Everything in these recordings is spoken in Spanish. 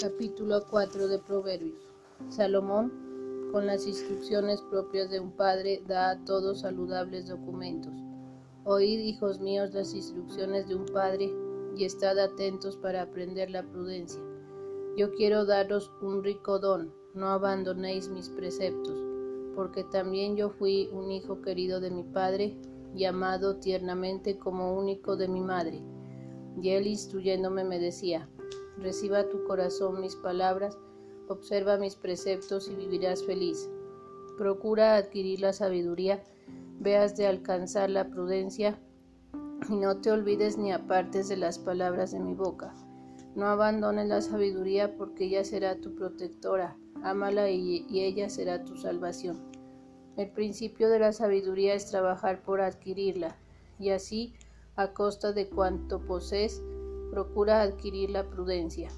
Capítulo 4 de Proverbios. Salomón, con las instrucciones propias de un padre, da a todos saludables documentos. Oíd, hijos míos, las instrucciones de un padre y estad atentos para aprender la prudencia. Yo quiero daros un rico don, no abandonéis mis preceptos, porque también yo fui un hijo querido de mi padre y amado tiernamente como único de mi madre. Y él instruyéndome me decía, reciba tu corazón mis palabras, observa mis preceptos y vivirás feliz. Procura adquirir la sabiduría, veas de alcanzar la prudencia, y no te olvides ni apartes de las palabras de mi boca. No abandones la sabiduría porque ella será tu protectora, ámala y, y ella será tu salvación. El principio de la sabiduría es trabajar por adquirirla, y así, a costa de cuanto posees, procura adquirir la prudencia.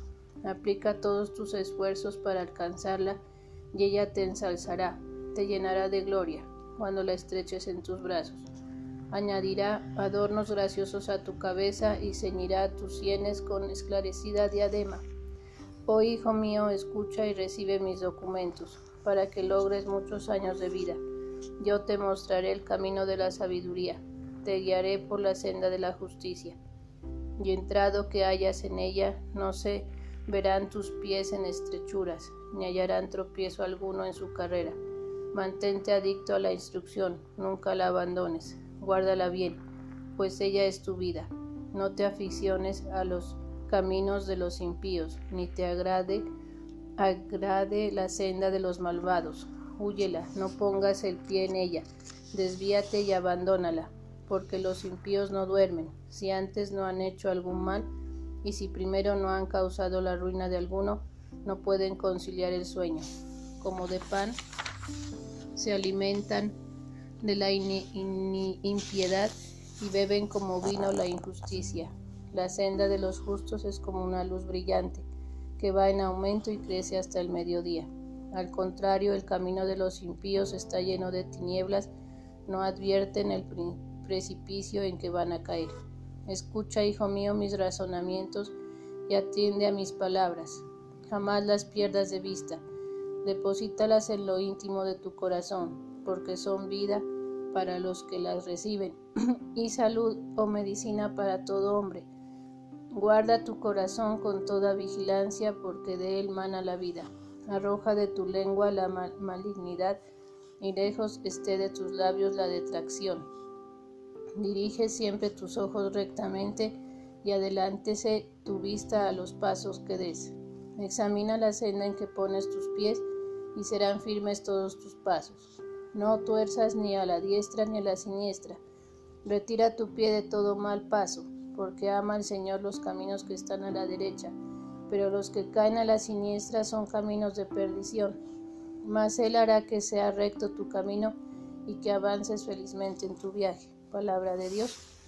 Aplica todos tus esfuerzos para alcanzarla, y ella te ensalzará, te llenará de gloria, cuando la estreches en tus brazos. Añadirá adornos graciosos a tu cabeza y ceñirá tus sienes con esclarecida diadema. Oh hijo mío, escucha y recibe mis documentos, para que logres muchos años de vida. Yo te mostraré el camino de la sabiduría, te guiaré por la senda de la justicia. Y entrado que hayas en ella, no se verán tus pies en estrechuras, ni hallarán tropiezo alguno en su carrera. Mantente adicto a la instrucción, nunca la abandones, guárdala bien, pues ella es tu vida. No te aficiones a los caminos de los impíos, ni te agrade agrade la senda de los malvados Húyela, no pongas el pie en ella, desvíate y abandónala, porque los impíos no duermen, si antes no han hecho algún mal, y si primero no han causado la ruina de alguno, no pueden conciliar el sueño. Como de pan se alimentan de la impiedad y beben como vino la injusticia. La senda de los justos es como una luz brillante, que va en aumento y crece hasta el mediodía. Al contrario, el camino de los impíos está lleno de tinieblas, no advierten el precipicio en que van a caer. Escucha, hijo mío, mis razonamientos y atiende a mis palabras. Jamás las pierdas de vista. Deposítalas en lo íntimo de tu corazón, porque son vida para los que las reciben y salud o medicina para todo hombre. Guarda tu corazón con toda vigilancia, porque de él mana la vida arroja de tu lengua la malignidad y lejos esté de tus labios la detracción. Dirige siempre tus ojos rectamente y adelántese tu vista a los pasos que des. Examina la senda en que pones tus pies y serán firmes todos tus pasos. No tuerzas ni a la diestra ni a la siniestra. Retira tu pie de todo mal paso, porque ama el Señor los caminos que están a la derecha pero los que caen a la siniestra son caminos de perdición. Mas Él hará que sea recto tu camino y que avances felizmente en tu viaje. Palabra de Dios.